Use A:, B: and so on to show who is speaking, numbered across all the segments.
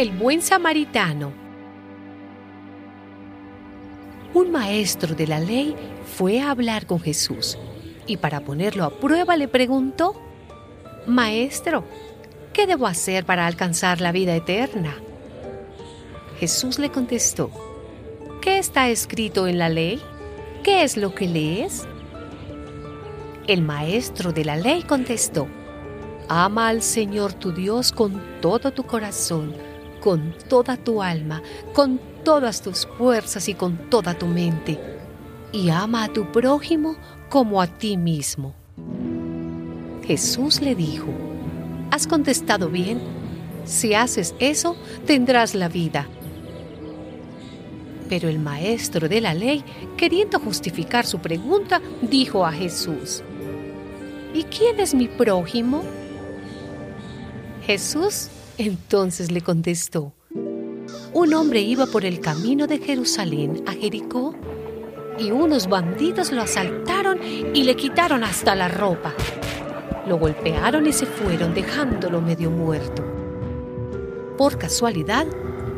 A: El buen samaritano. Un maestro de la ley fue a hablar con Jesús y para ponerlo a prueba le preguntó, Maestro, ¿qué debo hacer para alcanzar la vida eterna? Jesús le contestó, ¿qué está escrito en la ley? ¿Qué es lo que lees? El maestro de la ley contestó, Ama al Señor tu Dios con todo tu corazón, con toda tu alma, con todas tus fuerzas y con toda tu mente. Y ama a tu prójimo como a ti mismo. Jesús le dijo, Has contestado bien. Si haces eso, tendrás la vida. Pero el maestro de la ley, queriendo justificar su pregunta, dijo a Jesús, ¿Y quién es mi prójimo? Jesús entonces le contestó, un hombre iba por el camino de Jerusalén a Jericó y unos bandidos lo asaltaron y le quitaron hasta la ropa. Lo golpearon y se fueron dejándolo medio muerto. Por casualidad,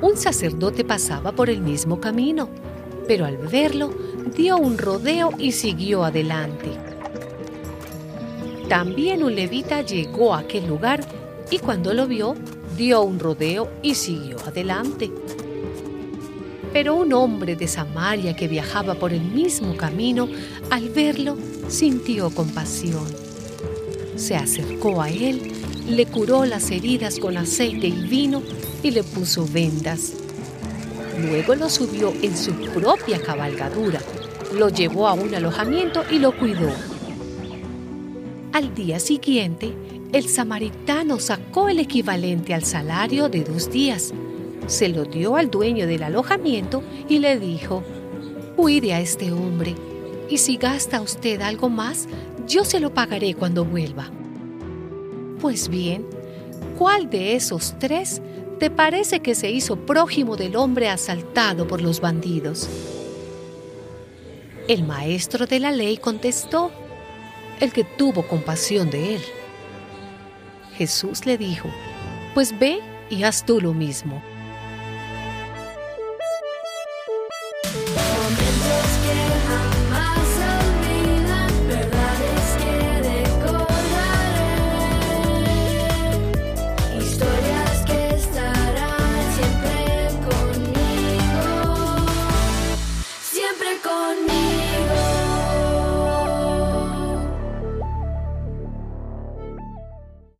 A: un sacerdote pasaba por el mismo camino, pero al verlo dio un rodeo y siguió adelante. También un levita llegó a aquel lugar y cuando lo vio, dio un rodeo y siguió adelante. Pero un hombre de Samaria que viajaba por el mismo camino, al verlo, sintió compasión. Se acercó a él, le curó las heridas con aceite y vino y le puso vendas. Luego lo subió en su propia cabalgadura, lo llevó a un alojamiento y lo cuidó. Al día siguiente, el samaritano sacó el equivalente al salario de dos días, se lo dio al dueño del alojamiento y le dijo, cuide a este hombre, y si gasta usted algo más, yo se lo pagaré cuando vuelva. Pues bien, ¿cuál de esos tres te parece que se hizo prójimo del hombre asaltado por los bandidos? El maestro de la ley contestó, el que tuvo compasión de él. Jesús le dijo, pues ve y haz tú lo mismo.